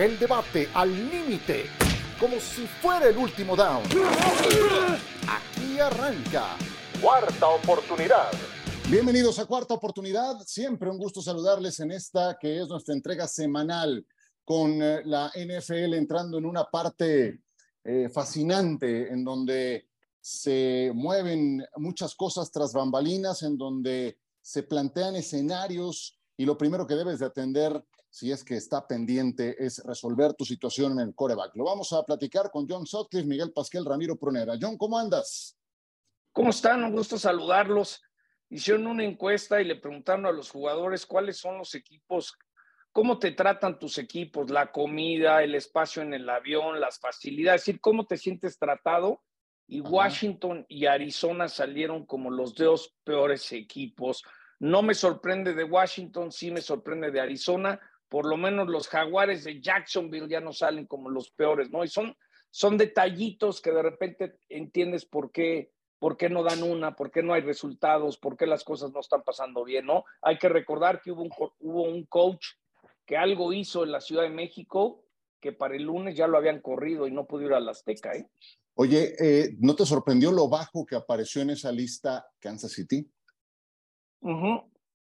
El debate al límite, como si fuera el último down. Aquí arranca. Cuarta oportunidad. Bienvenidos a Cuarta Oportunidad. Siempre un gusto saludarles en esta que es nuestra entrega semanal con eh, la NFL entrando en una parte eh, fascinante en donde se mueven muchas cosas tras bambalinas, en donde se plantean escenarios y lo primero que debes de atender, si es que está pendiente, es resolver tu situación en el coreback. Lo vamos a platicar con John Sutcliffe, Miguel Pasquel, Ramiro Prunera. John, ¿cómo andas? ¿Cómo están? Un gusto saludarlos. Hicieron una encuesta y le preguntaron a los jugadores cuáles son los equipos, cómo te tratan tus equipos, la comida, el espacio en el avión, las facilidades, es decir, cómo te sientes tratado y Washington y Arizona salieron como los dos peores equipos. No me sorprende de Washington, sí me sorprende de Arizona. Por lo menos los jaguares de Jacksonville ya no salen como los peores, ¿no? Y son, son detallitos que de repente entiendes por qué, por qué no dan una, por qué no hay resultados, por qué las cosas no están pasando bien, ¿no? Hay que recordar que hubo un, hubo un coach que algo hizo en la Ciudad de México que para el lunes ya lo habían corrido y no pudo ir a la Azteca, ¿eh? Oye, eh, ¿no te sorprendió lo bajo que apareció en esa lista Kansas City?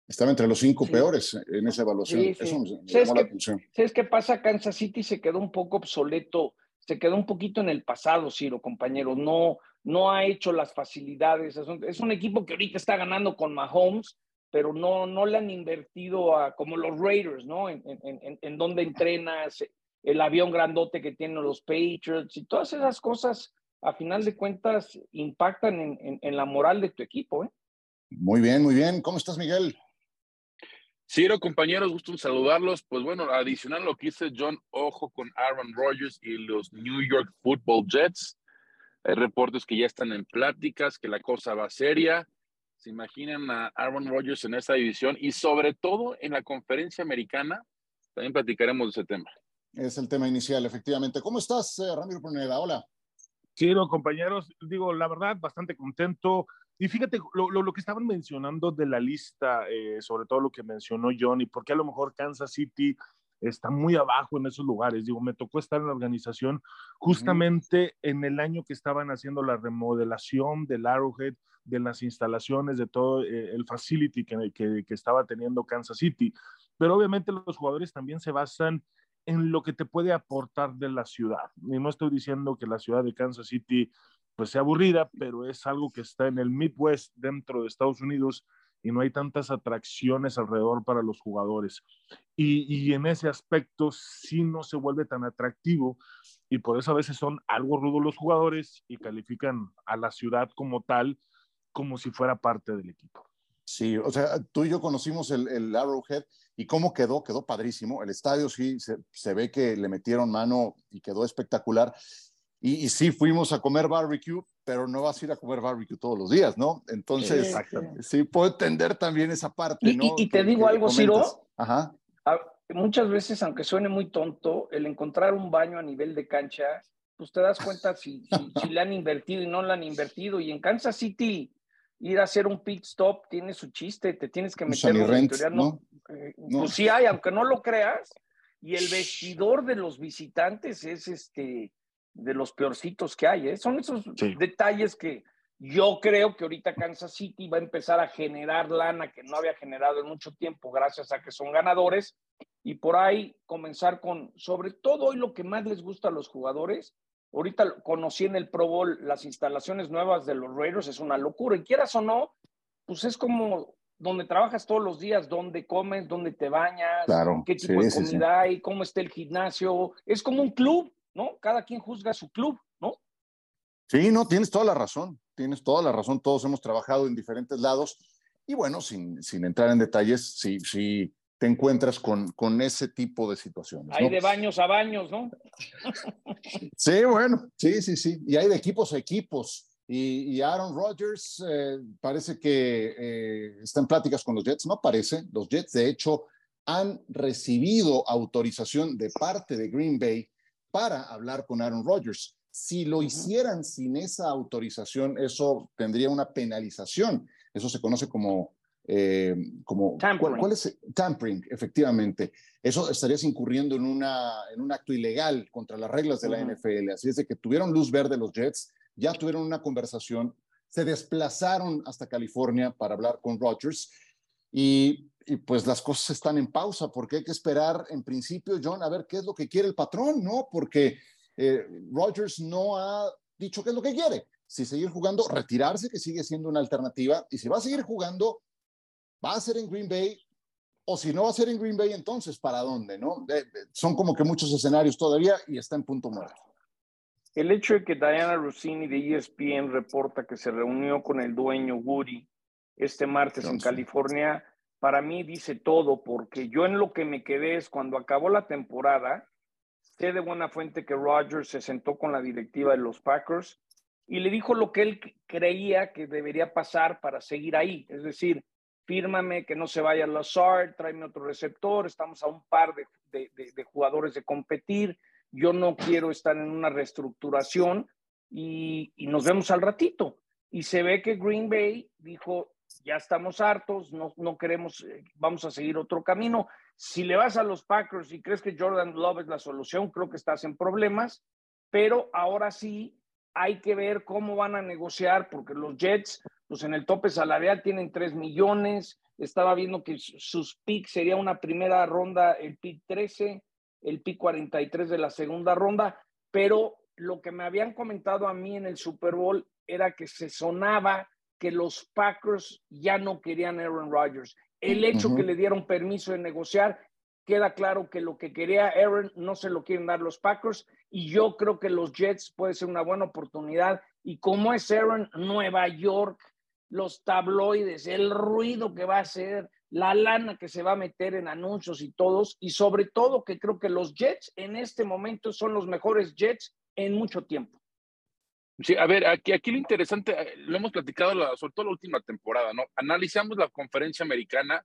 Estaba entre los cinco peores en esa evaluación. Eso me, llamó la atención. ¿Sabes qué pasa? Kansas City se quedó un poco obsoleto, se quedó un poquito en el pasado, Ciro, compañero. No, no ha hecho las facilidades. Es un, equipo que ahorita está ganando con Mahomes, pero no, no le han invertido a, como los Raiders, ¿no? En, en, en dónde entrenas, el avión grandote que tienen los Patriots y todas esas cosas, a final de cuentas, impactan en, la moral de tu equipo. ¿eh? Muy bien, muy bien. ¿Cómo estás, Miguel? Ciro, compañeros, gusto en saludarlos. Pues bueno, adicional lo que dice John, ojo con Aaron Rodgers y los New York Football Jets. Hay reportes que ya están en pláticas, que la cosa va seria. Se imaginan a Aaron Rodgers en esa división y sobre todo en la conferencia americana. También platicaremos de ese tema. Es el tema inicial, efectivamente. ¿Cómo estás, eh, Ramiro Pruneda? Hola. Sí, compañeros, digo, la verdad, bastante contento. Y fíjate lo, lo, que estaban mencionando de la lista, eh, sobre todo lo que mencionó Johnny, porque a lo mejor Kansas City está muy abajo en esos lugares. Digo, me tocó estar en la organización justamente en el año que estaban haciendo la remodelación del Arrowhead, de las instalaciones, de todo eh, el facility que, que, que, estaba teniendo Kansas City. Pero obviamente los jugadores también se basan en lo que te puede aportar de la ciudad. Y no estoy diciendo que la ciudad de Kansas City pues sea aburrida, pero es algo que está en el Midwest dentro de Estados Unidos y no hay tantas atracciones alrededor para los jugadores. Y, y, en ese aspecto sí no se vuelve tan atractivo y por eso a veces son algo rudos los jugadores y califican a la ciudad como tal, como si fuera parte del equipo. Sí, o sea, tú y yo conocimos el, el Arrowhead y cómo quedó, quedó padrísimo. El estadio sí se, se ve que le metieron mano y quedó espectacular. Y, y, sí fuimos a comer barbecue, pero no vas a ir a comer barbecue todos los días, ¿no? Entonces, sí, puedo entender también esa parte, y, ¿no? Y, te digo algo, Ciro. Ajá. muchas veces, aunque suene muy tonto, el encontrar un baño a nivel de cancha, pues te das cuenta si, si, si le han invertido y no le han invertido. Y en Kansas City, ir a hacer un pit stop tiene su chiste, te tienes que meter en ¿no? Eh, Pues sí hay, aunque no lo creas. Y el vestidor de los visitantes es este de los peorcitos que hay. ¿eh? Son esos detalles que yo creo que ahorita Kansas City va a empezar a generar lana que no había generado en mucho tiempo gracias a que son ganadores y por ahí comenzar con, sobre todo hoy lo que más les gusta a los jugadores, Ahorita conocí en el Pro Bowl las instalaciones nuevas de los Raiders, es una locura. Y quieras o no, pues es como donde trabajas todos los días, dónde comes, dónde te bañas, qué tipo de comida hay, cómo está el gimnasio. Es como un club, ¿no? Cada quien juzga su club, ¿no? Sí, no, tienes toda la razón, tienes toda la razón. Todos hemos trabajado en diferentes lados. Y bueno, sin, sin entrar en detalles, sí, sí, te encuentras con, con ese tipo de situaciones. Hay de baños a baños, ¿no? sí, bueno, sí, sí, sí. Y hay de equipos a equipos. Y, Aaron Rodgers eh, parece que eh, está en pláticas con los Jets, no parece. Los Jets, de hecho, han recibido autorización de parte de Green Bay para hablar con Aaron Rodgers. Si lo hicieran sin esa autorización, eso tendría una penalización. Eso se conoce como eh, como ¿cuál, es tampering, efectivamente. Eso estarías incurriendo en, una, en un acto ilegal contra las reglas de la NFL. Así es de que tuvieron luz verde los Jets, ya tuvieron una conversación, se desplazaron hasta California para hablar con Rodgers y, y, pues las cosas están en pausa porque hay que esperar en principio, John, a ver qué es lo que quiere el patrón, ¿no? Porque eh, Rodgers no ha dicho qué es lo que quiere. Si seguir jugando, retirarse, que sigue siendo una alternativa, y si va a seguir jugando, ¿Va a ser en Green Bay? O si no va a ser en Green Bay, entonces, ¿para dónde? ¿no? son como que muchos escenarios todavía y está en punto muerto. El hecho de que Diana Rossini de ESPN reporta que se reunió con el dueño Woody este martes en California, para mí dice todo, porque yo en lo que me quedé es cuando acabó la temporada, sé de buena fuente que Rodgers se sentó con la directiva de los Packers y le dijo lo que él creía que debería pasar para seguir ahí. Es decir, fírmame que no se vaya Lazard, tráeme otro receptor, estamos a un par de, de, jugadores de competir, yo no quiero estar en una reestructuración y, y, nos vemos al ratito. Y se ve que Green Bay dijo, ya estamos hartos, no, no queremos, eh, vamos a seguir otro camino. Si le vas a los Packers y crees que Jordan Love es la solución, creo que estás en problemas, pero ahora sí hay que ver cómo van a negociar, porque los Jets pues en el tope salarial tienen 3 millones. Estaba viendo que sus picks sería una primera ronda, el pick 13, el pick 43 de la segunda ronda, pero lo que me habían comentado a mí en el Super Bowl era que se sonaba que los Packers ya no querían Aaron Rodgers. El hecho que le dieron permiso de negociar, queda claro que lo que quería Aaron no se lo quieren dar los Packers y yo creo que los Jets puede ser una buena oportunidad. Y como es Aaron, Nueva York los tabloides, el ruido que va a hacer, la lana que se va a meter en anuncios y todos, y sobre todo que creo que los Jets en este momento son los mejores Jets en mucho tiempo. Sí, a ver, aquí, aquí lo interesante, eh, lo hemos platicado sobre todo la última temporada, ¿no? Analizamos la conferencia americana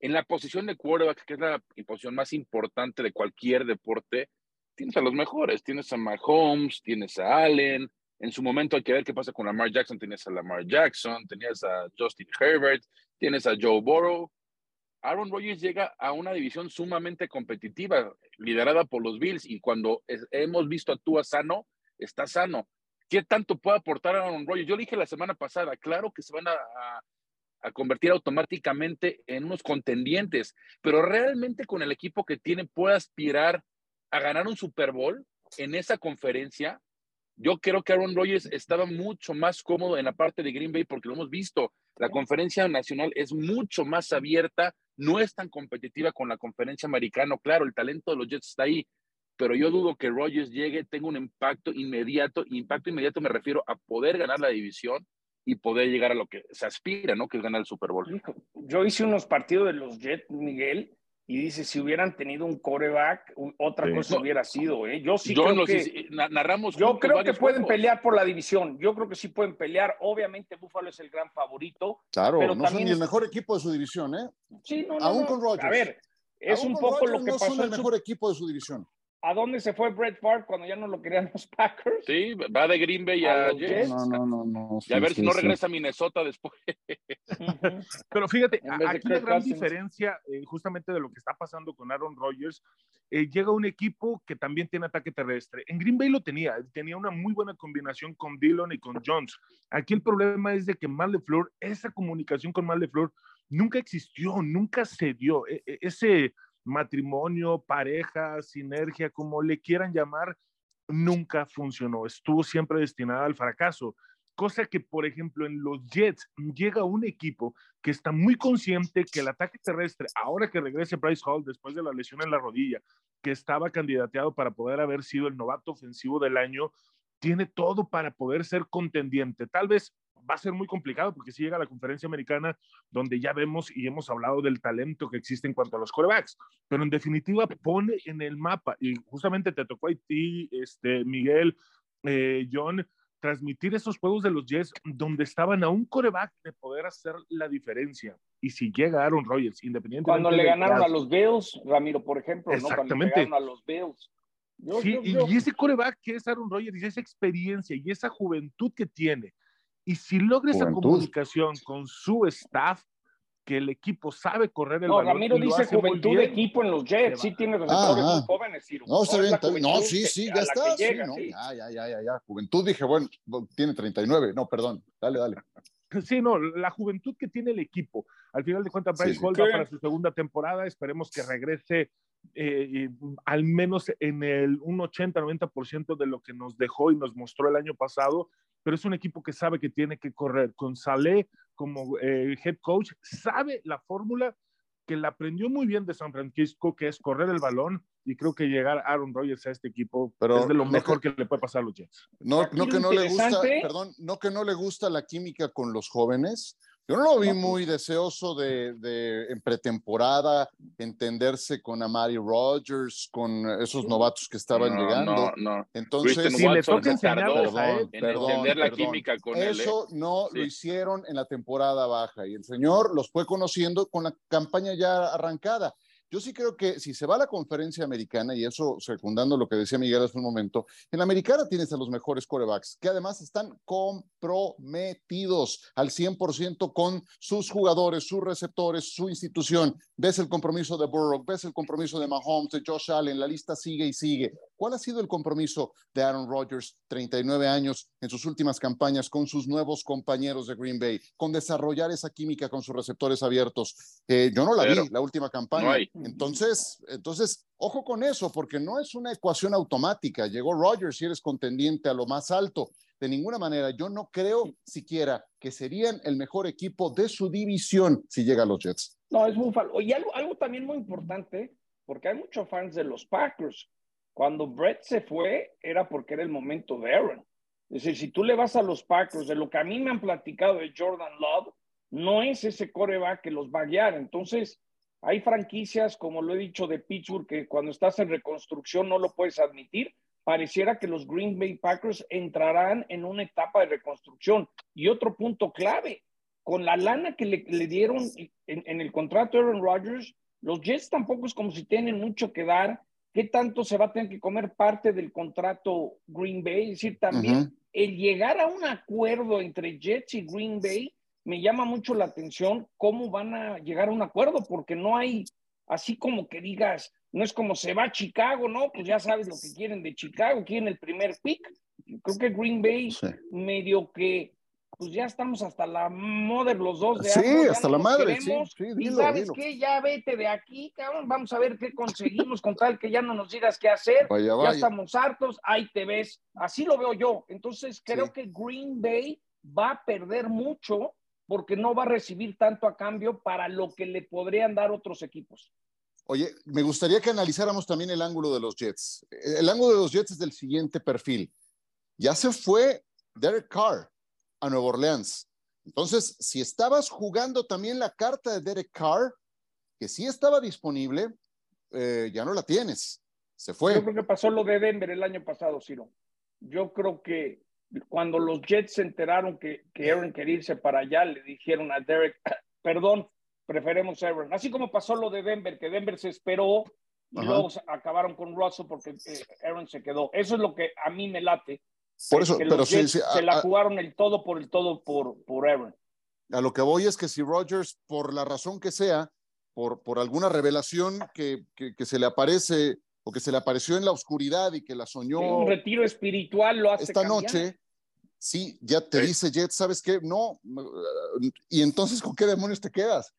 en la posición de quarterback, que es la posición más importante de cualquier deporte. Tienes a los mejores, tienes a Mahomes, tienes a Allen, en su momento hay que ver qué pasa con Lamar Jackson. Tenías a Lamar Jackson, tenías a Justin Herbert, tienes a Joe Burrow. Aaron Rodgers llega a una división sumamente competitiva, liderada por los Bills, y cuando hemos visto a Tua sano, está sano. ¿Qué tanto puede aportar Aaron Rodgers? Yo dije la semana pasada, claro que se van a, a convertir automáticamente en unos contendientes, pero realmente con el equipo que tiene puede aspirar a ganar un Super Bowl en esa conferencia yo creo que Aaron Rodgers estaba mucho más cómodo en la parte de Green Bay porque lo hemos visto. La conferencia nacional es mucho más abierta, no es tan competitiva con la conferencia americana. Claro, el talento de los Jets está ahí, pero yo dudo que Rodgers llegue, tenga un impacto inmediato. Impacto inmediato me refiero a poder ganar la división y poder llegar a lo que se aspira, ¿no? Que es ganar el Super Bowl. Yo hice unos partidos de los Jets, Miguel, y dice, si hubieran tenido un coreback, otra cosa hubiera sido. ¿eh? Yo sí creo que... narramos yo creo que pueden pelear por la división. Yo creo que sí pueden pelear. Obviamente Buffalo es el gran favorito. Claro, pero no son ni el mejor equipo de su división, ¿eh? Sí, no, no, Aún con Rodgers. A ver, es un poco lo que no pasó. Son el mejor equipo de su división. ¿A dónde se fue Brett Favre cuando ya no lo querían los Packers? Sí, va de Green Bay a, Jets. No, no, no, no. y a ver si no regresa a Minnesota después. Pero fíjate, aquí la gran diferencia eh, justamente de lo que está pasando con Aaron Rodgers, eh, llega un equipo que también tiene ataque terrestre. En Green Bay lo tenía, tenía una muy buena combinación con Dillon y con Jones. Aquí el problema es de que Mal esa comunicación con Mal nunca existió, nunca se dio. E, e, ese matrimonio, pareja, sinergia, como le quieran llamar, nunca funcionó. Estuvo siempre destinada al fracaso. Cosa que, por ejemplo, en los Jets llega un equipo que está muy consciente que el ataque terrestre, ahora que regrese Bryce Hall después de la lesión en la rodilla, que estaba candidateado para poder haber sido el novato ofensivo del año, tiene todo para poder ser contendiente. Tal vez va a ser muy complicado porque si llega a la conferencia americana donde ya vemos y hemos hablado del talento que existe en cuanto a los corebacks, pero en definitiva pone en el mapa y justamente te tocó a ti, este, Miguel, eh, John, transmitir esos juegos de los Jets donde estaban a un coreback de poder hacer la diferencia. Y si llega Aaron Rodgers, independientemente. Cuando le ganaron a los Bills, Ramiro, por ejemplo, Exactamente. ¿no? a los Bills. sí, y ese coreback que es Aaron Rodgers y esa experiencia y esa juventud que tiene, y si logra esa comunicación con su staff, que el equipo sabe correr el no, balón. Ramiro dice juventud de equipo en los Jets, sí tiene receptores muy jóvenes. No, está bien, está bien. No, sí, sí, ya está. Sí, no, Ya, ya, ya, ya, Juventud dije, bueno, tiene 39. No, perdón, dale, dale. Sí, no, la juventud que tiene el equipo. Al final de cuentas, Bryce Hall va para su segunda temporada. Esperemos que regrese eh, al menos en el un 80-90% de lo que nos dejó y nos mostró el año pasado, pero es un equipo que sabe que tiene que correr. Con Saleh como eh, head coach, sabe la fórmula que la aprendió muy bien de San Francisco, que es correr el balón, y creo que llegar Aaron Rodgers a este equipo pero es de lo mejor que, le puede pasar a los Jets. No, no que no le gusta, perdón, no que no le gusta la química con los jóvenes, yo no lo vi muy deseoso de, de, en pretemporada entenderse con Amari Rogers, con esos novatos que estaban llegando. No, no. Entonces, si le toca perdón, entender la química con él. Eso ¿eh? no lo hicieron en la temporada baja y el señor los fue conociendo con la campaña ya arrancada. Yo sí creo que si se va a la conferencia americana, y eso secundando lo que decía Miguel hace un momento, en la americana tienes a los mejores corebacks, que además están comprometidos al 100% con sus jugadores, sus receptores, su institución. Ves el compromiso de Burrow, ves el compromiso de Mahomes, de Josh Allen, la lista sigue y sigue. ¿Cuál ha sido el compromiso de Aaron Rodgers, 39 años, en sus últimas campañas con sus nuevos compañeros de Green Bay, con desarrollar esa química con sus receptores abiertos? Eh, yo no la vi la última campaña. Entonces, entonces, ojo con eso, porque no es una ecuación automática. Llegó Rodgers y eres contendiente a lo más alto. De ninguna manera, yo no creo siquiera que serían el mejor equipo de su división si llega a los Jets. No, es Buffalo. Y algo, algo también muy importante, porque hay muchos fans de los Packers. Cuando Brett se fue, era porque era el momento de Aaron. Es decir, si tú le vas a los Packers, de lo que a mí me han platicado de Jordan Love, no es ese coreback que los va a guiar. Entonces, hay franquicias, como lo he dicho, de Pittsburgh, que cuando estás en reconstrucción no lo puedes admitir. Pareciera que los Green Bay Packers entrarán en una etapa de reconstrucción. Y otro punto clave, con la lana que le, dieron en, el contrato de Aaron Rodgers, los Jets tampoco es como si tienen mucho que dar. ¿Qué tanto se va a tener que comer parte del contrato Green Bay? Es decir, también el llegar a un acuerdo entre Jets y Green Bay me llama mucho la atención cómo van a llegar a un acuerdo, porque no hay, así como que digas, no es como se va a Chicago, ¿no? Pues ya sabes lo que quieren de Chicago, quieren el primer pick. Creo que Green Bay medio que, pues ya estamos hasta la madre los dos de Sí, hasta la madre, sí, Y sabes qué, ya vete de aquí, cabrón, vamos a ver qué conseguimos con tal que ya no nos digas qué hacer. Ya estamos hartos, ahí te ves. Así lo veo yo. Entonces creo que Green Bay va a perder mucho porque no va a recibir tanto a cambio para lo que le podrían dar otros equipos. Oye, me gustaría que analizáramos también el ángulo de los Jets. El ángulo de los Jets es del siguiente perfil. Ya se fue Derek Carr a Nueva Orleans. Entonces, si estabas jugando también la carta de Derek Carr, que sí estaba disponible, eh, ya no la tienes. Se fue. Yo creo que pasó lo de Denver el año pasado, Ciro. Yo creo que cuando los Jets se enteraron que, que Aaron quería irse para allá, le dijeron a Derek, perdón, preferemos Aaron. Así como pasó lo de Denver, que Denver se esperó y luego acabaron con Russell porque eh, Aaron se quedó. Eso es lo que a mí me late. Por eso, pero sí, se la jugaron el todo por el todo por, por Aaron. A lo que voy es que si Rodgers, por la razón que sea, por, por alguna revelación que, que, se le aparece o que se le apareció en la oscuridad y que la soñó. un retiro espiritual lo hace. Esta noche, sí, ya te dice Jet, ¿sabes qué? No. Y entonces, ¿con qué demonios te quedas?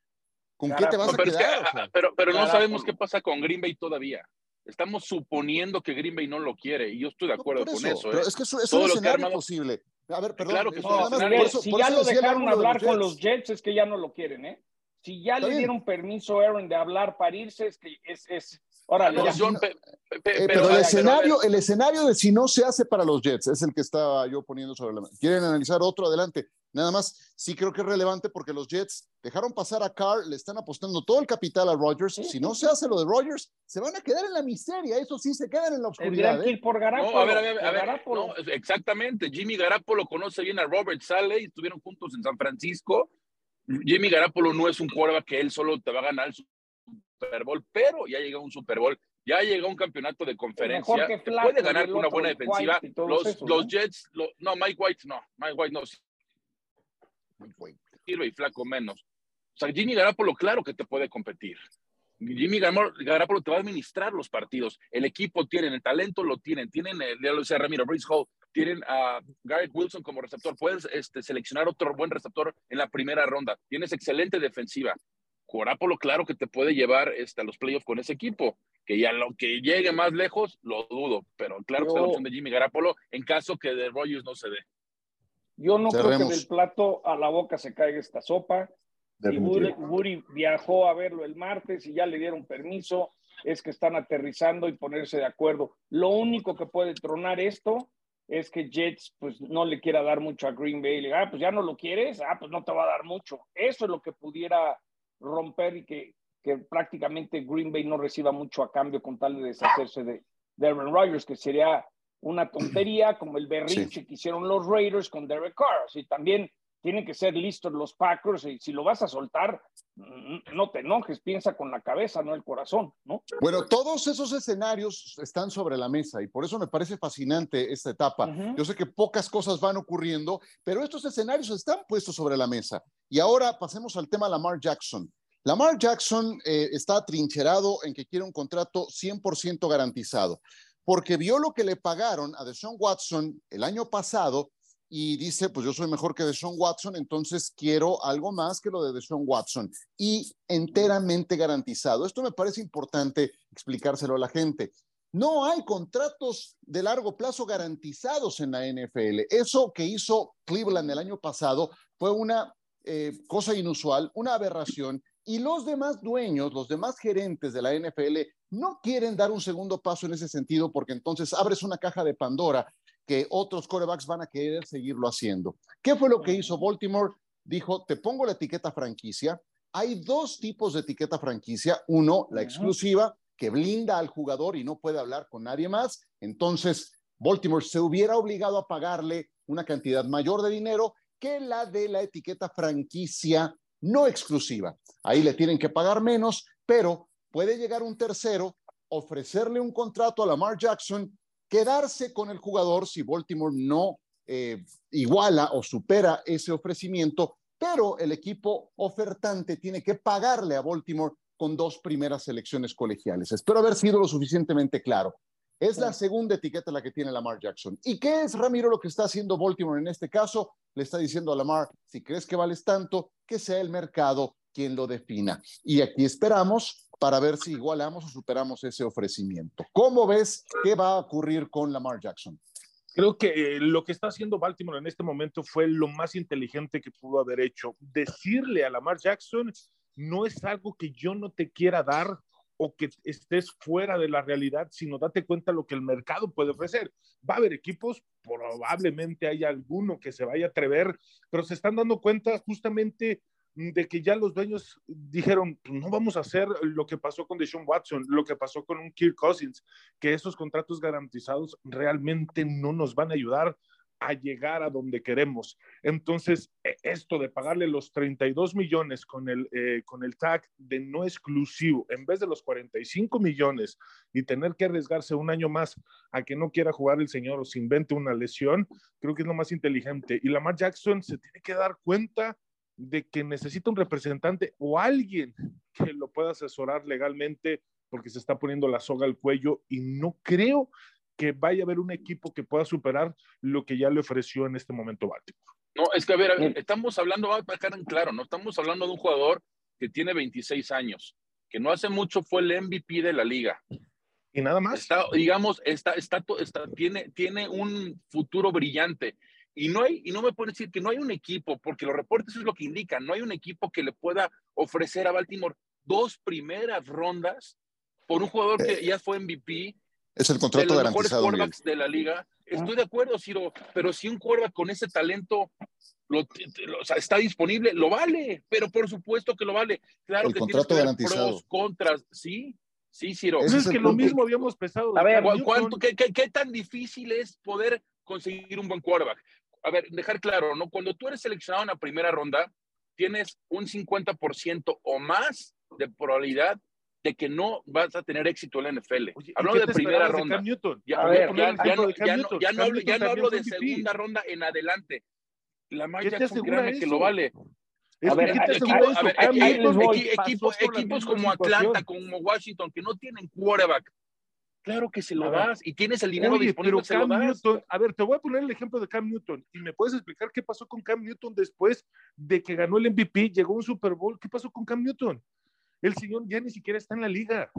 ¿Con qué te vas a quedar? Ah, pero, pero no sabemos qué pasa con Green Bay todavía. Estamos suponiendo que Green Bay no lo quiere y yo estoy de acuerdo con eso. Pero ¿eh? es que eso, es un escenario posible. A ver, perdón. Claro que si ya lo dejaron hablar con los Jets, es que ya no lo quieren, ¿eh? Si ya le dieron permiso a Aaron de hablar para irse, es que es, es, Ahora, eh, pero, el escenario, el escenario de si no se hace para los Jets es el que estaba yo poniendo sobre la mesa. ¿Quieren analizar otro? Adelante. Nada más, sí creo que es relevante porque los Jets dejaron pasar a Carr, le están apostando todo el capital a Rodgers. Si no se hace lo de Rodgers, se van a quedar en la miseria. Eso sí, se quedan en la oscuridad. ¿eh? por Garapolo. a ver, a ver, a ver, exactamente. Jimmy Garapolo conoce bien a Robert Sale y estuvieron juntos en San Francisco. Jimmy Garapolo no es un quarterback que él solo te va a ganar Super Bowl, pero ya llegó un Super Bowl, ya llegó un campeonato de conferencia, puede ganar con una buena defensiva. Los, los Jets, no, Mike White no, Mike White no. Mike White. y Flaco menos. O sea, Jimmy Garapolo, claro que te puede competir. Jimmy Garapolo te va a administrar los partidos. El equipo tiene, el talento lo tienen. Tienen, eh, ya lo decía Ramiro, Brice Hall, tienen a Garrett Wilson como receptor. Puedes este, seleccionar otro buen receptor en la primera ronda. Tienes excelente defensiva. Garapolo, claro que te puede llevar este, a los playoffs con ese equipo. Que ya lo que llegue más lejos, lo dudo. Pero claro que es la opción de Jimmy Garapolo en caso que de Rogers no se dé. Yo no creo que del plato a la boca se caiga esta sopa. Y Woody, viajó a verlo el martes y ya le dieron permiso. Es que están aterrizando y ponerse de acuerdo. Lo único que puede tronar esto es que Jets pues no le quiera dar mucho a Green Bay. Le diga, ah, pues ya no lo quieres, ah, pues no te va a dar mucho. Eso es lo que pudiera romper y que, que prácticamente Green Bay no reciba mucho a cambio con tal de deshacerse de, de Aaron Rodgers, que sería una tontería como el berrinche que hicieron los Raiders con Derek Carr. Y también tienen que ser listos los Packers y si lo vas a soltar, no te enojes, piensa con la cabeza, no el corazón, ¿no? Bueno, todos esos escenarios están sobre la mesa y por eso me parece fascinante esta etapa. Yo sé que pocas cosas van ocurriendo, pero estos escenarios están puestos sobre la mesa. Y ahora pasemos al tema Lamar Jackson. Lamar Jackson eh, está trincherado en que quiere un contrato 100% garantizado, porque vio lo que le pagaron a Deshaun Watson el año pasado y dice, pues yo soy mejor que Deshaun Watson, entonces quiero algo más que lo de Deshaun Watson y enteramente garantizado. Esto me parece importante explicárselo a la gente. No hay contratos de largo plazo garantizados en la NFL. Eso que hizo Cleveland el año pasado fue una eh, cosa inusual, una aberración, y los demás dueños, los demás gerentes de la NFL no quieren dar un segundo paso en ese sentido porque entonces abres una caja de Pandora que otros corebacks van a querer seguirlo haciendo. ¿Qué fue lo que hizo Baltimore? Dijo, te pongo la etiqueta franquicia. Hay dos tipos de etiqueta franquicia. Uno, la exclusiva, que blinda al jugador y no puede hablar con nadie más. Entonces, Baltimore se hubiera obligado a pagarle una cantidad mayor de dinero que la de la etiqueta franquicia no exclusiva. Ahí le tienen que pagar menos, pero puede llegar un tercero, ofrecerle un contrato a Lamar Jackson quedarse con el jugador si Baltimore no eh, iguala o supera ese ofrecimiento, pero el equipo ofertante tiene que pagarle a Baltimore con dos primeras selecciones colegiales. Espero haber sido lo suficientemente claro. Es la segunda etiqueta la que tiene Lamar Jackson. ¿Y qué es, Ramiro, lo que está haciendo Baltimore en este caso? Le está diciendo a Lamar, si crees que vales tanto, que sea el mercado quien lo defina. Y aquí esperamos para ver si igualamos o superamos ese ofrecimiento. ¿Cómo ves qué va a ocurrir con Lamar Jackson? Creo que eh, lo que está haciendo Baltimore en este momento fue lo más inteligente que pudo haber hecho. Decirle a Lamar Jackson, no es algo que yo no te quiera dar o que estés fuera de la realidad, sino date cuenta lo que el mercado puede ofrecer. Va a haber equipos, probablemente hay alguno que se vaya a atrever, pero se están dando cuenta justamente de que ya los dueños dijeron, pues, no vamos a hacer lo que pasó con Deshaun Watson, lo que pasó con un Kirk Cousins, que esos contratos garantizados realmente no nos van a ayudar a llegar a donde queremos. Entonces, e, esto de pagarle los 32 millones con el, eh, con el tag de no exclusivo, en vez de los 45 millones y tener que arriesgarse un año más a que no quiera jugar el señor o se invente una lesión, creo que es lo más inteligente. Y Lamar Jackson se tiene que dar cuenta de que necesita un representante o alguien que lo pueda asesorar legalmente porque se está poniendo la soga al cuello y no creo que vaya a haber un equipo que pueda superar lo que ya le ofreció en este momento Baltimore. No, es que a ver, estamos hablando, va a dejar en claro, no estamos hablando de un jugador que tiene 26 años, que no hace mucho fue el MVP de la liga. Y nada más. Está, digamos, está, está, está, tiene, tiene un futuro brillante. Y no, hay, y no me pueden decir que no hay un equipo, porque los reportes es lo que indican, no hay un equipo que le pueda ofrecer a Baltimore dos primeras rondas por un jugador que ya fue MVP. Es el contrato de los garantizado. Mejores de la liga. Estoy de acuerdo, Ciro, pero si un quarterback con ese talento lo, está disponible, lo vale, pero por supuesto que lo vale. Claro el que contrato tienes garantizado. pros, contras, sí, sí, Ciro. Pues es, que lo mismo habíamos pensado. A ver, ¿cuánto, qué, qué, qué, tan difícil es poder conseguir un buen quarterback? A ver, dejar claro, ¿no? Cuando tú eres seleccionado en la primera ronda, tienes un 50% o más de probabilidad de que no vas a tener éxito en la NFL. Hablando de primera ronda. Ya, no, hablo, de segunda ronda en adelante. La Maya créame que lo vale. equipos como Atlanta, como Washington, que no tienen quarterback, Claro que se lo das y tienes el dinero disponible. se lo das. a ver, te voy a poner el ejemplo de Cam Newton y me puedes explicar qué pasó con Cam Newton después de que ganó el MVP, llegó un Super Bowl. ¿Qué pasó con Cam Newton? El señor ya ni siquiera está en la liga.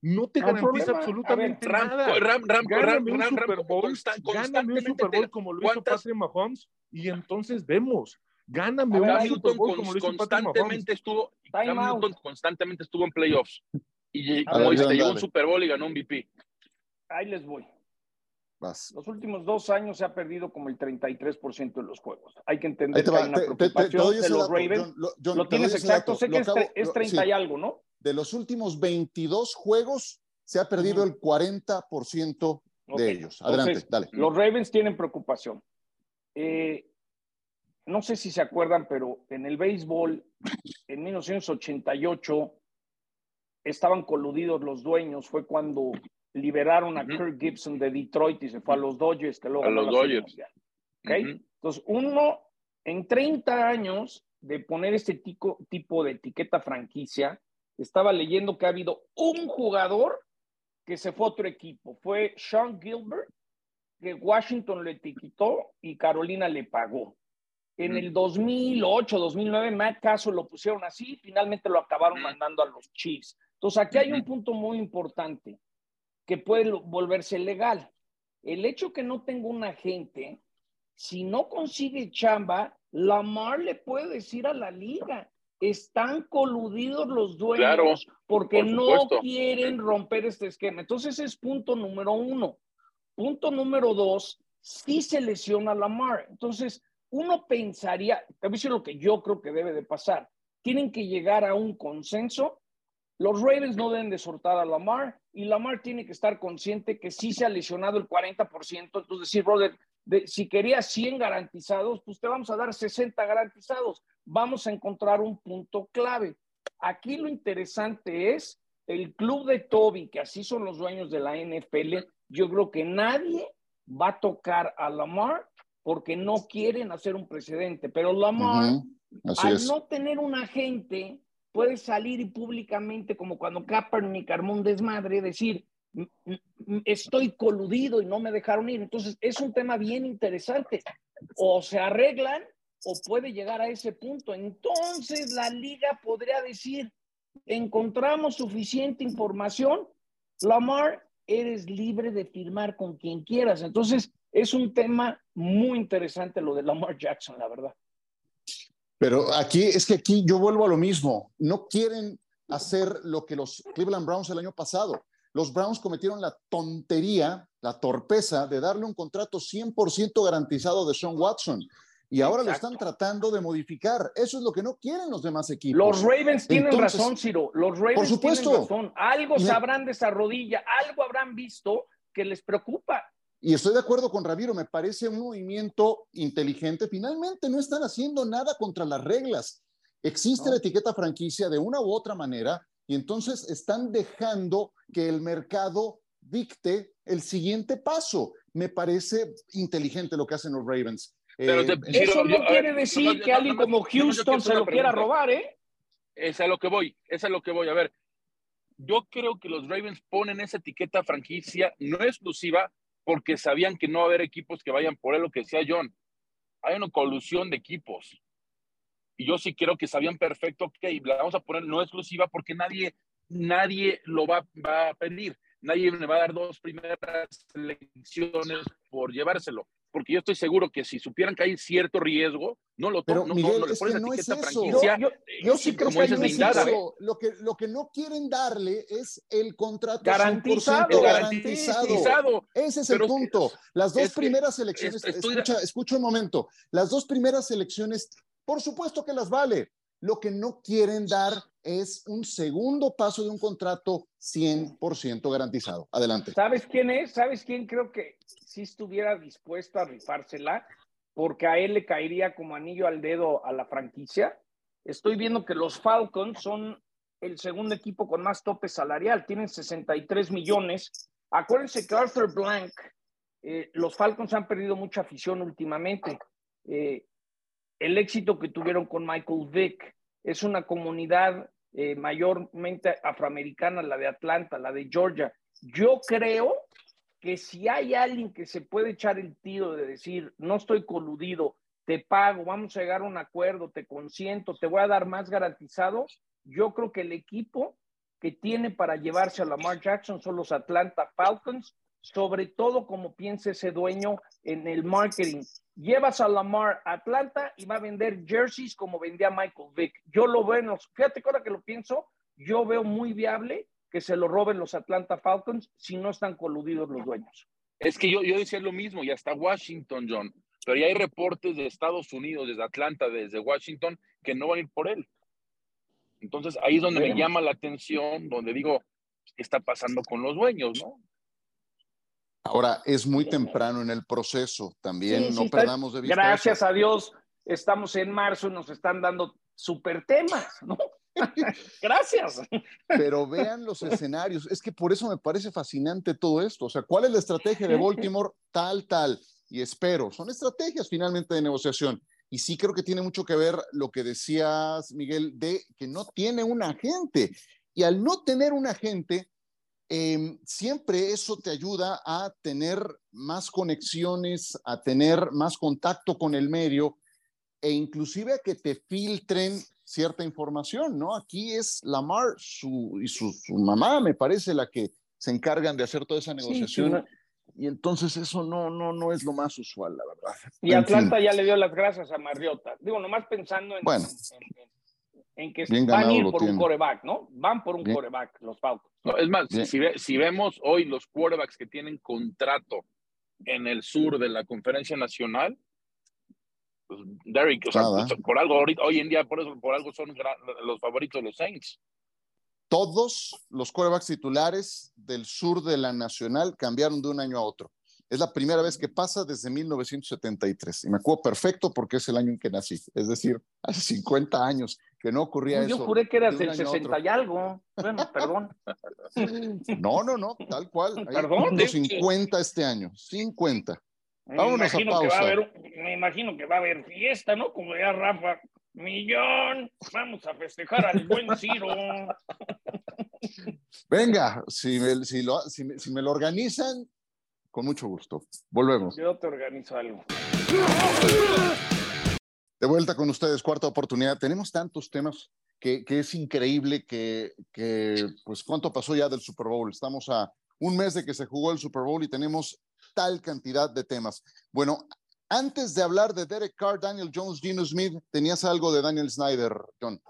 No te garantiza absolutamente nada. Ram, Ram, Ram, un Super Bowl, gáname un Super Bowl como lo hizo Patrick Mahomes y entonces vemos. Gáname un Super Bowl como lo hizo Mahomes. Estuvo, Cam Newton constantemente estuvo en playoffs. Y como dice, llegó un Super Bowl y ganó un MVP ahí les voy. Los últimos dos años se ha perdido como el 33% de los juegos. Hay que entender que hay una preocupación de los Ravens. lo tienes exacto, sé que es, 30 y algo, ¿no? De los últimos 22 juegos se ha perdido el 40% de ellos. Adelante, dale. Los Ravens tienen preocupación. Eh, no sé si se acuerdan, pero en el béisbol, en 1988, estaban coludidos los dueños. Fue cuando liberaron a Kirk Gibson de Detroit y se fue a los Dodgers, que luego a los Dodgers. Entonces, uno en 30 años de poner este tipo, tipo de etiqueta franquicia, estaba leyendo que ha habido un jugador que se fue a otro equipo. Fue Sean Gilbert, que Washington le etiquetó y Carolina le pagó. En el 2008, 2009, Matt Castle lo pusieron así, finalmente lo acabaron mandando a los Chiefs. Entonces, aquí hay un punto muy importante que puede volverse legal. El hecho que no tenga un agente, si no consigue chamba, Lamar le puede decir a la liga, están coludidos los dueños porque no quieren romper este esquema. Entonces es punto número uno. Punto número dos, si se lesiona Lamar. Entonces, uno pensaría, te voy a decir lo que yo creo que debe de pasar. Tienen que llegar a un consenso los Ravens no deben de soltar a Lamar y Lamar tiene que estar consciente que sí se ha lesionado el 40%. Entonces, decir, brother, si querías 100 garantizados, pues te vamos a dar 60 garantizados. Vamos a encontrar un punto clave. Aquí lo interesante es el club de Toby, que así son los dueños de la NFL. Yo creo que nadie va a tocar a Lamar porque no quieren hacer un precedente. Pero Lamar, al no tener un agente, puede salir y públicamente, como cuando Kaepernick armó un desmadre, decir, estoy coludido y no me dejaron ir. Entonces, es un tema bien interesante. O se arreglan o puede llegar a ese punto. Entonces, la liga podría decir, encontramos suficiente información, Lamar, eres libre de firmar con quien quieras. Entonces, es un tema muy interesante lo de Lamar Jackson, la verdad. Pero aquí es que aquí yo vuelvo a lo mismo. No quieren hacer lo que los Cleveland Browns el año pasado. Los Browns cometieron la tontería, la torpeza de darle un contrato 100% garantizado de Sean Watson. Y ahora lo están tratando de modificar. Eso es lo que no quieren los demás equipos. Los Ravens tienen razón, Ciro. Los Ravens por supuesto. tienen razón. Algo sabrán de esa rodilla, algo habrán visto que les preocupa. Y estoy de acuerdo con Ramiro, me parece un movimiento inteligente. Finalmente no están haciendo nada contra las reglas. Existe la etiqueta franquicia de una u otra manera y entonces están dejando que el mercado dicte el siguiente paso. Me parece inteligente lo que hacen los Ravens. Pero eh, eso no quiere decir que alguien como Houston se lo quiera robar, ¿eh? Es a lo que voy, es a lo que voy. A ver, yo creo que los Ravens ponen esa etiqueta franquicia no exclusiva porque sabían que no va a haber equipos que vayan por él, lo que decía John. Hay una colusión de equipos. Y yo sí creo que sabían perfecto que la vamos a poner no exclusiva porque nadie, nadie lo va, va a pedir. Nadie le va a dar dos primeras selecciones por llevárselo porque yo estoy seguro que si supieran que hay cierto riesgo, no lo Pero, no, Miguel, no, es que no es eso. Yo, sí creo que no es eso. Lo que, lo que no quieren darle es el contrato garantizado. garantizado. Ese es el punto. Las dos primeras elecciones, escucha, escucha un momento, las dos primeras elecciones, por supuesto que las vale. Lo que no quieren dar es un segundo paso de un contrato 100% garantizado. Adelante. ¿Sabes quién es? ¿Sabes quién creo que si estuviera dispuesto a rifársela? Porque a él le caería como anillo al dedo a la franquicia. Estoy viendo que los Falcons son el segundo equipo con más tope salarial, tienen 63 millones. Acuérdense que Arthur Blank, eh, los Falcons han perdido mucha afición últimamente. Eh, el éxito que tuvieron con Michael Vick. Es una comunidad eh, mayormente afroamericana, la de Atlanta, la de Georgia. Yo creo que si hay alguien que se puede echar el tiro de decir, no estoy coludido, te pago, vamos a llegar a un acuerdo, te consiento, te voy a dar más garantizado, yo creo que el equipo que tiene para llevarse a Lamar Jackson son los Atlanta Falcons, sobre todo como piensa ese dueño en el marketing. Llevas a Lamar a Atlanta y va a vender jerseys como vendía Michael Vick. Yo lo veo, fíjate que ahora que lo pienso, yo veo muy viable que se lo roben los Atlanta Falcons si no están coludidos los dueños. Es que yo, yo decía lo mismo, y hasta Washington, John, pero ya hay reportes de Estados Unidos, desde Atlanta, desde Washington, que no van a ir por él. Entonces ahí es donde me llama la atención, donde digo, ¿qué está pasando con los dueños, no? Ahora, es muy temprano en el proceso, también no perdamos de vista. Gracias a Dios, estamos en marzo y nos están dando super temas, ¿no? Gracias. Pero vean los escenarios, es que por eso me parece fascinante todo esto. O sea, ¿cuál es la estrategia de Baltimore? Tal, tal. Y espero, son estrategias finalmente de negociación. Y sí creo que tiene mucho que ver lo que decías, Miguel, de que no tiene un agente. Y al no tener un agente, em, siempre eso te ayuda a tener más conexiones, a tener más contacto con el medio e inclusive a que te filtren cierta información, ¿no? Aquí es Lamar su, y su, mamá, me parece, la que se encargan de hacer toda esa negociación y entonces eso no, no, no es lo más usual, la verdad. Y Atlanta ya le dio las gracias a Mariota. Digo, nomás pensando en, en, que van a ir por un coreback, ¿no? Van por un coreback los Falcons. No, es más, si, si, vemos hoy los quarterbacks que tienen contrato en el sur de la conferencia nacional, pues Derrick, o sea, por algo hoy en día por eso por algo son los favoritos de los Saints todos los quarterbacks titulares del sur de la Nacional cambiaron de un año a otro. Es la primera vez que pasa desde 1973. Y me acuerdo perfecto porque es el año en que nací. Es decir, hace 50 años que no ocurría eso. Yo juré que eras del 60 y algo. Bueno, perdón. No, no, no, tal cual. Perdón. 50 este año. 50. Vámonos a pausa. me imagino que va a haber fiesta, ¿no? Como ya Rafa Millón, vamos a festejar al buen Ciro. Venga, si me, si, lo, si, me, lo organizan, con mucho gusto. Volvemos. Yo te organizo algo. De vuelta con ustedes, cuarta oportunidad. Tenemos tantos temas que, es increíble que, que, pues, ¿cuánto pasó ya del Super Bowl? Estamos a un mes de que se jugó el Super Bowl y tenemos tal cantidad de temas. Bueno, antes de hablar de Derek Carr, Daniel Jones, Gino Smith, tenías algo de Daniel Snyder, John.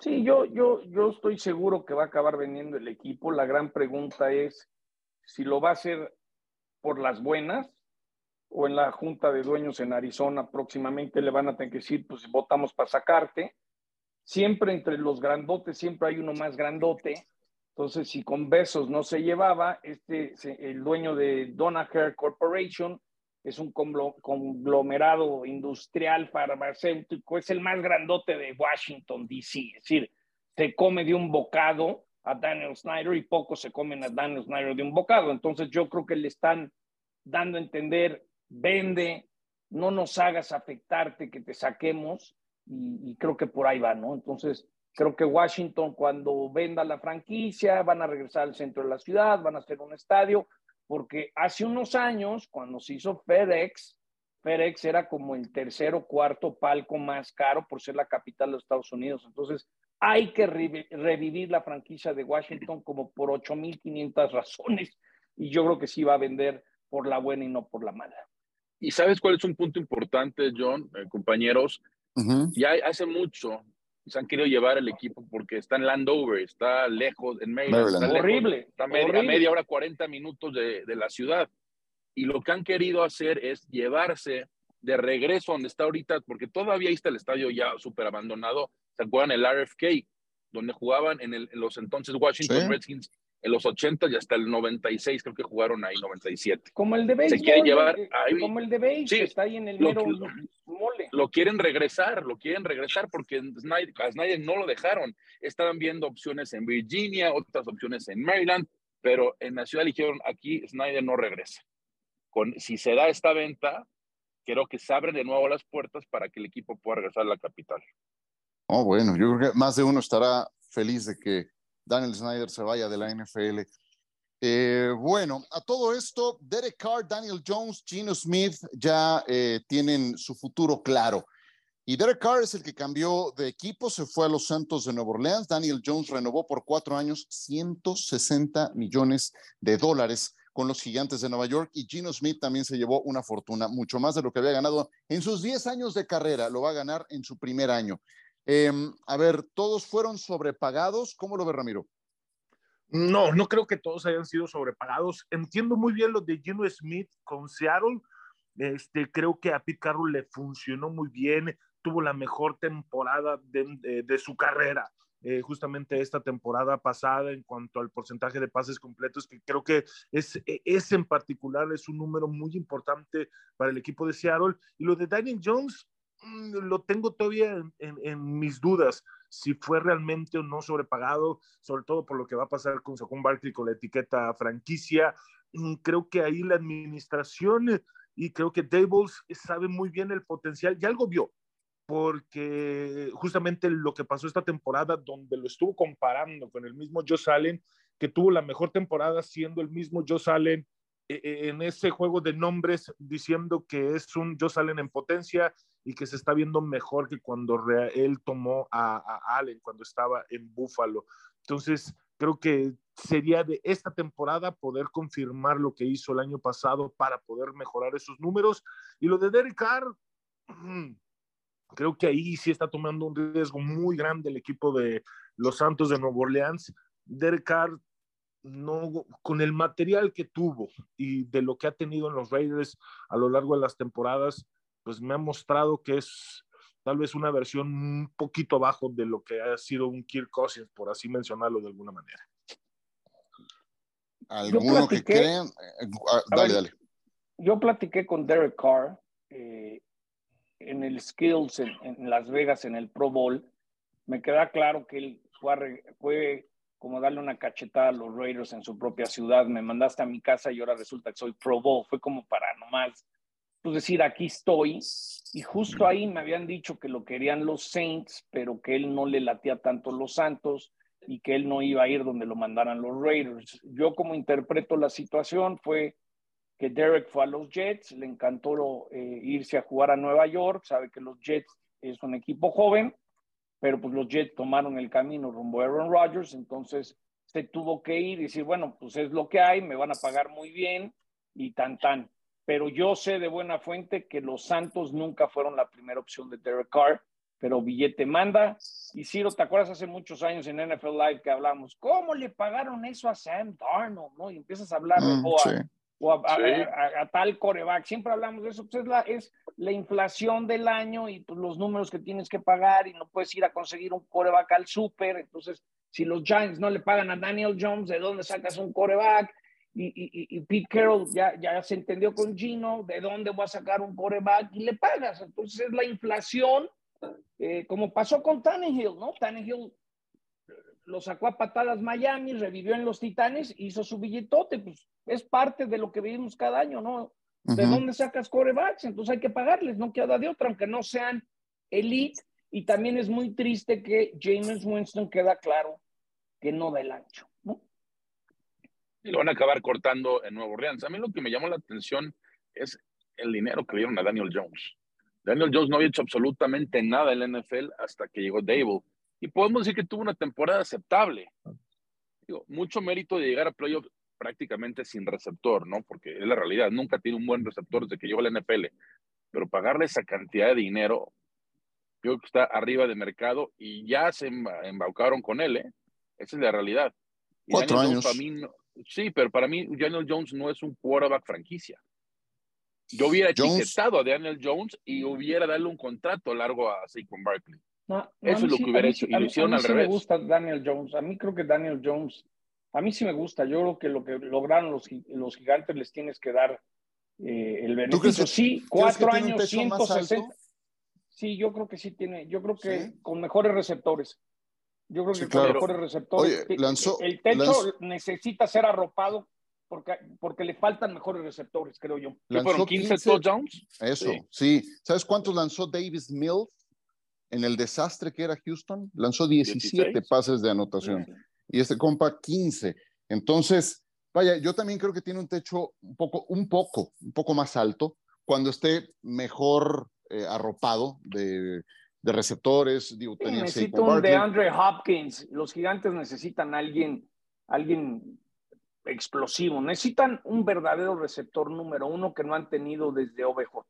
Sí, yo, yo, yo estoy seguro que va a acabar vendiendo el equipo. La gran pregunta es si lo va a hacer por las buenas o en la junta de dueños en Arizona próximamente le van a tener que decir, pues votamos para sacarte. Siempre entre los grandotes, siempre hay uno más grandote. Entonces, si con besos no se llevaba, este, el dueño de Donaher Corporation es un conglomerado industrial farmacéutico, es el más grandote de Washington, D.C. Es decir, se come de un bocado a Daniel Snyder y pocos se comen a Daniel Snyder de un bocado. Entonces yo creo que le están dando a entender, vende, no nos hagas afectarte, que te saquemos, y, creo que por ahí va, ¿no? Entonces creo que Washington cuando venda la franquicia van a regresar al centro de la ciudad, van a hacer un estadio, porque hace unos años, cuando se hizo FedEx, FedEx era como el tercer o cuarto palco más caro por ser la capital de los Estados Unidos. Entonces, hay que revivir la franquicia de Washington como por 8.500 razones. Y yo creo que sí va a vender por la buena y no por la mala. ¿Y sabes cuál es un punto importante, John, eh, compañeros? Ya hace mucho se han querido llevar el equipo porque está en Landover, está lejos, en Maryland. Está horrible. está a media hora, 40 minutos de, de, la ciudad. Y lo que han querido hacer es llevarse de regreso donde está ahorita, porque todavía ahí está el estadio ya súper abandonado. ¿Se acuerdan el RFK? Donde jugaban en, el, los entonces Washington Redskins en los 80 y hasta el 96 creo que jugaron ahí, 97. Como el de béisbol. Se quieren llevar eh, ahí. Como el de béisbol, sí, está ahí en el mero mole. Lo quieren regresar, lo quieren regresar porque Snyder, a Snyder no lo dejaron. Estaban viendo opciones en Virginia, otras opciones en Maryland, pero en la ciudad dijeron, aquí Snyder no regresa. Con, si se da esta venta, creo que se abren de nuevo las puertas para que el equipo pueda regresar a la capital. Oh, bueno, yo creo que más de uno estará feliz de que Daniel Snyder se vaya de la NFL. Eh, bueno, a todo esto, Derek Carr, Daniel Jones, Gino Smith ya eh, tienen su futuro claro. Y Derek Carr es el que cambió de equipo, se fue a los Santos de Nueva Orleans. Daniel Jones renovó por cuatro años 160 millones de dólares con los gigantes de Nueva York y Gino Smith también se llevó una fortuna, mucho más de lo que había ganado en sus 10 años de carrera, lo va a ganar en su primer año. Em, a ver, ¿todos fueron sobrepagados? ¿Cómo lo ve Ramiro? No, no creo que todos hayan sido sobrepagados. Entiendo muy bien lo de Gino Smith con Seattle. Este, creo que a Pete Carroll le funcionó muy bien tuvo la mejor temporada de, su carrera. Eh, justamente esta temporada pasada en cuanto al porcentaje de pases completos, que creo que es, e, es en particular es un número muy importante para el equipo de Seattle. Y lo de Daniel Jones, lo tengo todavía en, mis dudas si fue realmente o no sobrepagado, sobre todo por lo que va a pasar con Saquon Barkley con la etiqueta franquicia. Mm, creo que ahí la administración y creo que Dables sabe muy bien el potencial y algo vio porque justamente lo que pasó esta temporada, donde lo estuvo comparando con el mismo Joe Allen, que tuvo la mejor temporada siendo el mismo Joe Allen en ese juego de nombres, diciendo que es un Joe Allen en potencia y que se está viendo mejor que cuando él tomó a, a Allen cuando estaba en Buffalo. Entonces, creo que sería de esta temporada poder confirmar lo que hizo el año pasado para poder mejorar esos números. Y lo de Derek Carr, Creo que ahí sí está tomando un riesgo muy grande el equipo de los Santos de Nueva Orleans. Derek Carr, no, con el material que tuvo y de lo que ha tenido en los Raiders a lo largo de las temporadas, pues me ha mostrado que es tal vez una versión un poquito abajo de lo que ha sido un Kirk Cousins, por así mencionarlo de alguna manera. ¿Alguno que crean? Eh, ah, dale, dale. Yo platiqué con Derek Carr eh, en el Skills en, Las Vegas, en el Pro Bowl, me queda claro que él fue, fue, como darle una cachetada a los Raiders en su propia ciudad. Me mandaste a mi casa y ahora resulta que soy Pro Bowl. Fue como para nomás pues decir, aquí estoy. Y justo ahí me habían dicho que lo querían los Saints, pero que él no le latía tanto los Santos y que él no iba a ir donde lo mandaran los Raiders. Yo como interpreto la situación fue que Derek fue a los Jets, le encantó eh, irse a jugar a Nueva York, sabe que los Jets es un equipo joven, pero pues los Jets tomaron el camino rumbo a Aaron Rodgers, entonces se tuvo que ir y decir, bueno, pues es lo que hay, me van a pagar muy bien y tan tan. Pero yo sé de buena fuente que los Santos nunca fueron la primera opción de Derek Carr, pero billete manda. Y Ciro, ¿te acuerdas hace muchos años en NFL Live que hablamos, cómo le pagaron eso a Sam Darnold? ¿no? Y empiezas a hablar de mm, o a, tal coreback. Siempre hablamos de eso, pues es la, es la inflación del año y pues, los números que tienes que pagar y no puedes ir a conseguir un coreback al súper. Entonces, si los Giants no le pagan a Daniel Jones, ¿de dónde sacas un coreback? Y, y, y, Pete Carroll ya, ya se entendió con Gino, ¿de dónde voy a sacar un coreback? Y le pagas. Entonces, es la inflación, eh, como pasó con Tannehill, ¿no? Tannehill lo sacó a patadas Miami, revivió en los Titanes, hizo su billetote, pues es parte de lo que vivimos cada año, ¿no? ¿De dónde sacas corebacks? Entonces hay que pagarles, no queda de otra, aunque no sean elite. Y también es muy triste que James Winston queda claro que no da el ancho, ¿no? Y lo van a acabar cortando en Nuevo Orleans. A mí lo que me llamó la atención es el dinero que dieron a Daniel Jones. Daniel Jones no había hecho absolutamente nada en la NFL hasta que llegó Dable. Y podemos decir que tuvo una temporada aceptable. Digo, mucho mérito de llegar a playoffs prácticamente sin receptor, ¿no? Porque es la realidad, nunca tiene un buen receptor desde que llegó a la NFL, pero pagarle esa cantidad de dinero, yo creo que está arriba de mercado y ya se embaucaron con él, ¿eh? Esa es la realidad. Cuatro años. sí, pero para mí Daniel Jones no es un quarterback franquicia. Yo hubiera etiquetado a Daniel Jones y hubiera dado un contrato largo a Saquon Barkley. Eso es lo que hubiera hecho. Y lo hicieron al revés. me gusta Daniel Jones. A mí creo que Daniel Jones a mí sí me gusta. Yo creo que lo que lograron los, los gigantes les tienes que dar eh, el beneficio. sí, cuatro años, 160. Sí, yo creo que sí tiene. Yo creo que con mejores receptores. Yo creo que con mejores receptores. lanzó, el techo necesita ser arropado porque, porque le faltan mejores receptores, creo yo. fueron 15, touchdowns? Eso, sí. ¿Sabes cuántos lanzó Davis Mills en el desastre que era Houston? Lanzó 17 pases de anotación. Y este compa 15. Entonces, vaya, yo también creo que tiene un techo un poco, un poco, un poco más alto cuando esté mejor eh, arropado de, de receptores. Digo, necesito un de Andre Hopkins. Los gigantes necesitan alguien, alguien explosivo. Necesitan un verdadero receptor número uno que no han tenido desde OBJ.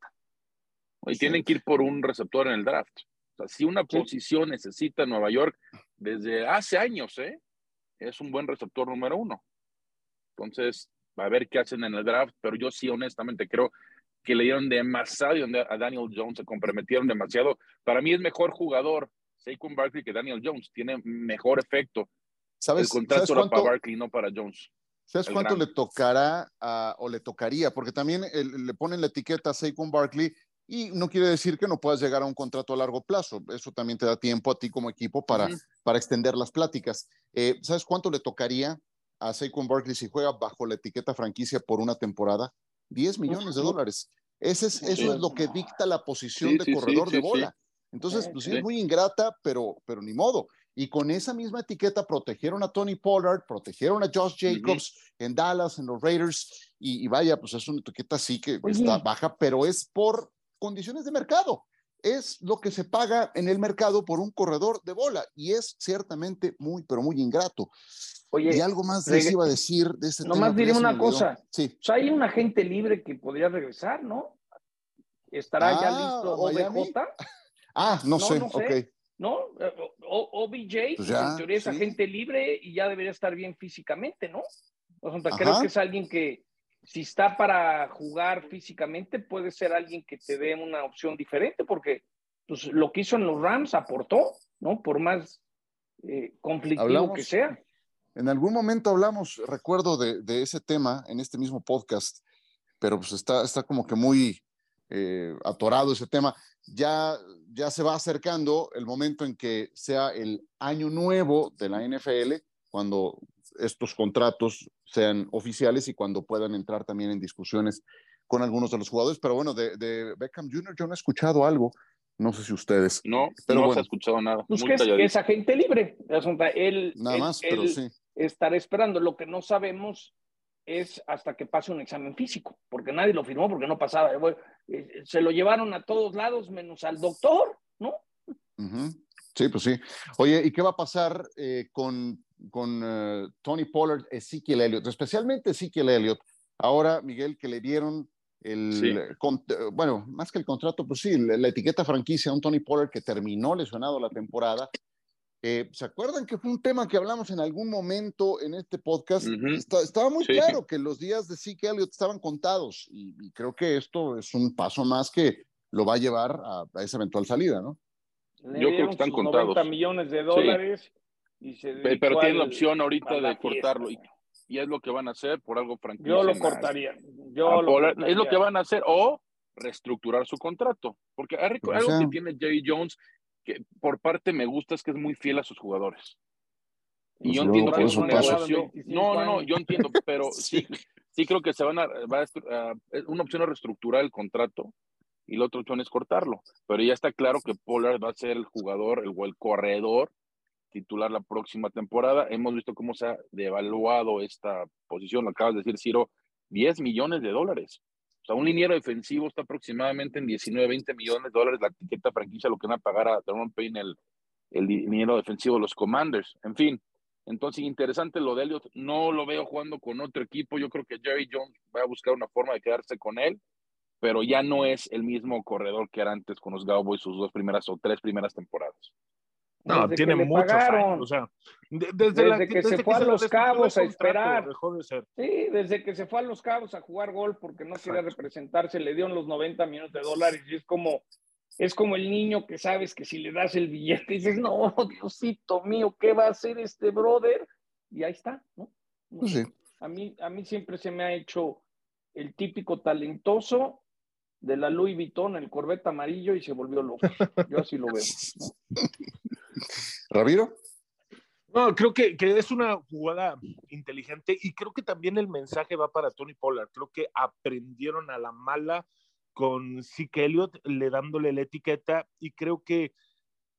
Y tienen que ir por un receptor en el draft. Sea, si una posición necesita Nueva York desde hace años, ¿eh? es un buen receptor número uno. Entonces, va a ver qué hacen en el draft, pero yo sí honestamente creo que le dieron demasiado a Daniel Jones, se comprometieron demasiado. Para mí es mejor jugador Saquon Barkley que Daniel Jones, tiene mejor efecto. ¿Sabes, el contrato era para Barkley, no para Jones. ¿Sabes cuánto le tocará o le tocaría? Porque también le ponen la etiqueta a Saquon Barkley y no quiere decir que no puedas llegar a un contrato a largo plazo. Eso también te da tiempo a ti como equipo para, para extender las pláticas. Eh, ¿Sabes cuánto le tocaría a Saquon Barkley si juega bajo la etiqueta franquicia por una temporada? 10 millones de dólares. Ese es, eso es lo que dicta la posición de corredor de bola. Entonces, pues sí, es muy ingrata, pero, pero ni modo. Y con esa misma etiqueta protegieron a Tony Pollard, protegieron a Josh Jacobs en Dallas, en los Raiders. Y, vaya, pues es una etiqueta sí que está baja, pero es por condiciones de mercado. Es lo que se paga en el mercado por un corredor de bola y es ciertamente muy, pero muy ingrato. Oye, y algo más les iba a decir de ese Nomás diré una cosa. Sí. O sea, hay un agente libre que podría regresar, ¿no? ¿Estará ya ah, listo OBJ? Ah, no, sé. No sé. ¿no? OBJ, pues en teoría es agente libre y ya debería estar bien físicamente, ¿no? O sea, creo que es alguien que, si está para jugar físicamente, puede ser alguien que te dé una opción diferente, porque pues, lo que hizo en los Rams aportó, ¿no? Por más eh, conflictivo que sea. En algún momento hablamos, recuerdo, de, de, ese tema en este mismo podcast, pero pues está, está como que muy eh, atorado ese tema. Ya, ya se va acercando el momento en que sea el año nuevo de la NFL, cuando estos contratos sean oficiales y cuando puedan entrar también en discusiones con algunos de los jugadores. Pero bueno, de, Beckham Jr. yo no he escuchado algo. No sé si ustedes. No, pero no se ha escuchado nada. Pues que es, agente libre. Él, nada más, pero sí. Estará esperando. Lo que no sabemos es hasta que pase un examen físico, porque nadie lo firmó porque no pasaba. Eh, se lo llevaron a todos lados menos al doctor, ¿no? Sí, pues sí. Oye, ¿y qué va a pasar eh, con, con eh, Tony Pollard, Ezekiel Elliott? Especialmente Ezekiel Elliott. Ahora, Miguel, que le dieron el, bueno, más que el contrato, pues sí, la, etiqueta franquicia a un Tony Pollard que terminó lesionado la temporada eh, ¿Se acuerdan que fue un tema que hablamos en algún momento en este podcast? estaba muy claro que los días de Zeke Elliott estaban contados y, creo que esto es un paso más que lo va a llevar a, esa eventual salida, ¿no? Yo creo que están contados. 90 millones de dólares. Pero tienen la opción ahorita de cortarlo y, es lo que van a hacer por algo franquicia. Yo lo cortaría. Yo Es lo que van a hacer o reestructurar su contrato. Porque algo que tiene Jerry Jones por parte me gusta es que es muy fiel a sus jugadores. Y yo entiendo que es un negocio. No, no, no, yo entiendo, pero sí, sí creo que se van a, va a, una opción es reestructurar el contrato y la otra opción es cortarlo. Pero ya está claro que Pollard va a ser el jugador, el, el corredor titular la próxima temporada. Hemos visto cómo se ha devaluado esta posición, lo acabas de decir, Ciro, 10 millones de dólares sea, un liniero defensivo está aproximadamente en 19, 20 millones de dólares la etiqueta franquicia, lo que van a pagar a Teron Payne el, el liniero defensivo de los Commanders. En fin, entonces interesante lo de Elliot. No lo veo jugando con otro equipo. Yo creo que Jerry Jones va a buscar una forma de quedarse con él, pero ya no es el mismo corredor que era antes con los Cowboys sus dos primeras o tres primeras temporadas. No, tiene muchos años. O sea, desde, que se fue a Los Cabos a esperar. Sí, desde que se fue a Los Cabos a jugar gol porque no quería representarse, le dieron los 90 millones de dólares y es como, es como el niño que sabes que si le das el billete dices, no, Diosito mío, ¿qué va a hacer este brother? Y ahí está, ¿no? Pues a, mí, a mí siempre se me ha hecho el típico talentoso de la Louis Vuitton, el Corvette amarillo y se volvió loco. Yo así lo veo. ¿no? ¿Ramiro? No, creo que, es una jugada inteligente y creo que también el mensaje va para Tony Pollard. Creo que aprendieron a la mala con Zeke Elliott, le dándole la etiqueta y creo que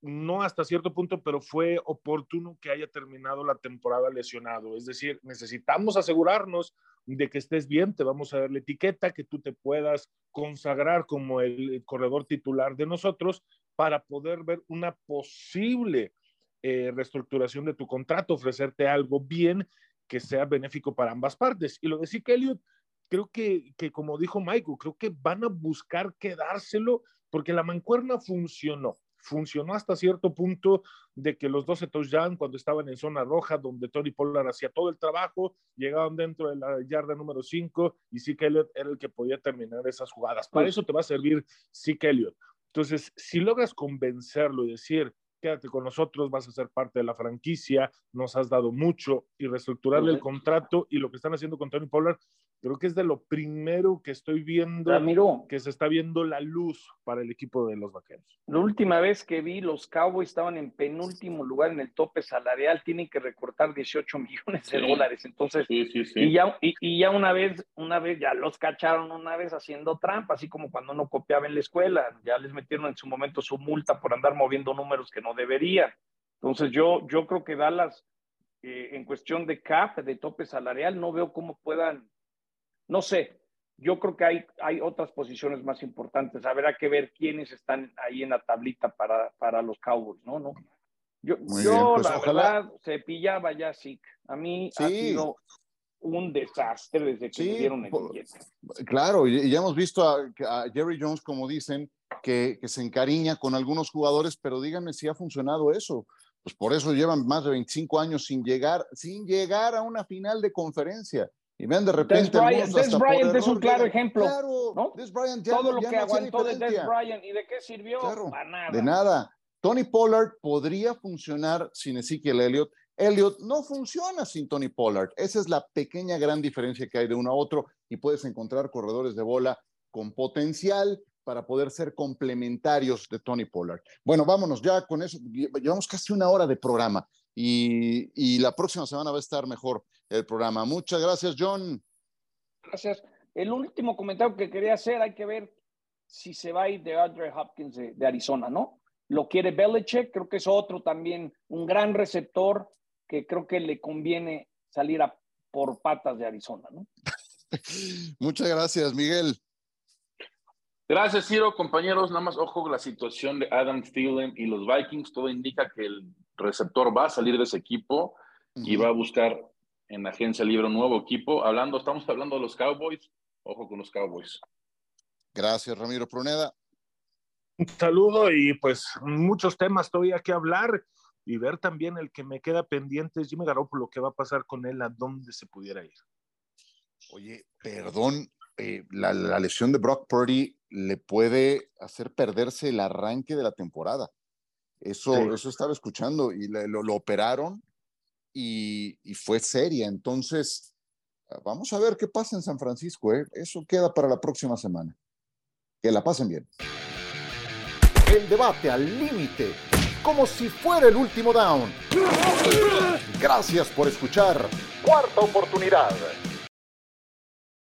no hasta cierto punto, pero fue oportuno que haya terminado la temporada lesionado. Es decir, necesitamos asegurarnos de que estés bien, te vamos a dar la etiqueta, que tú te puedas consagrar como el corredor titular de nosotros para poder ver una posible eh, reestructuración de tu contrato, ofrecerte algo bien que sea benéfico para ambas partes. Y lo de Zeke Elliott, creo que, que como dijo Michael, creo que van a buscar quedárselo porque la mancuerna funcionó funcionó hasta cierto punto de que los 12 touchdowns cuando estaban en zona roja, donde Tony Pollard hacía todo el trabajo, llegaban dentro de la yarda número 5 y Zeke Elliott era el que podía terminar esas jugadas. Para pues eso te va a servir Zeke Elliott. Entonces, si logras convencerlo y decir, quédate con nosotros, vas a ser parte de la franquicia, nos has dado mucho y reestructurarle el contrato y lo que están haciendo con Tony Pollard, creo que es de lo primero que estoy viendo que se está viendo la luz para el equipo de los vaqueros. La última vez que vi, los Cowboys estaban en penúltimo lugar en el tope salarial, tienen que recortar 18 millones de dólares. Entonces, y, ya, y, ya una vez, una vez ya los cacharon una vez haciendo trampa, así como cuando no copiaba en la escuela, ya les metieron en su momento su multa por andar moviendo números que no deberían. Entonces, yo, yo creo que Dallas, eh, en cuestión de cap, de tope salarial, no veo cómo puedan no sé, yo creo que hay, hay otras posiciones más importantes. Habrá que ver quiénes están ahí en la tablita para, para los Cowboys, ¿no? ¿No? Yo, yo pues, la verdad, se pillaba ya sí. A mí ha sido un desastre desde que me dieron el billete. Claro, y ya hemos visto a, Jerry Jones, como dicen, que, que, se encariña con algunos jugadores, pero díganme si ha funcionado eso. Pues por eso llevan más de 25 años sin llegar, sin llegar a una final de conferencia. Y vean de repente. Des Bryant, es un claro ejemplo. Claro, Todo lo que aguantó de Des Bryant y de qué sirvió. nada. De nada. Tony Pollard podría funcionar sin Ezekiel Elliott. Elliott no funciona sin Tony Pollard. Esa es la pequeña gran diferencia que hay de uno a otro y puedes encontrar corredores de bola con potencial para poder ser complementarios de Tony Pollard. Bueno, vámonos ya con eso. Llevamos casi una hora de programa y, y la próxima semana va a estar mejor el programa. Muchas gracias, John. Gracias. El último comentario que quería hacer, hay que ver si se va a ir de Andre Hopkins de, Arizona, ¿no? Lo quiere Belichick, creo que es otro también, un gran receptor que creo que le conviene salir a, por patas de Arizona, ¿no? Muchas gracias, Miguel. Gracias, Ciro. Compañeros, nada más ojo la situación de Adam Thielen y los Vikings. Todo indica que el receptor va a salir de ese equipo y va a buscar en la agencia libre un nuevo equipo. Hablando, estamos hablando de los Cowboys. Ojo con los Cowboys. Gracias, Ramiro Pruneda. Un saludo y pues muchos temas todavía que hablar y ver también el que me queda pendiente es Jimmy Garoppolo, qué va a pasar con él, a dónde se pudiera ir. Oye, perdón, eh, la, lesión de Brock Purdy le puede hacer perderse el arranque de la temporada. Eso, eso estaba escuchando y lo, operaron y, fue seria. Entonces, vamos a ver qué pasa en San Francisco. ¿eh? Eso queda para la próxima semana. Que la pasen bien. El debate al límite, como si fuera el último down. Gracias por escuchar. Cuarta oportunidad.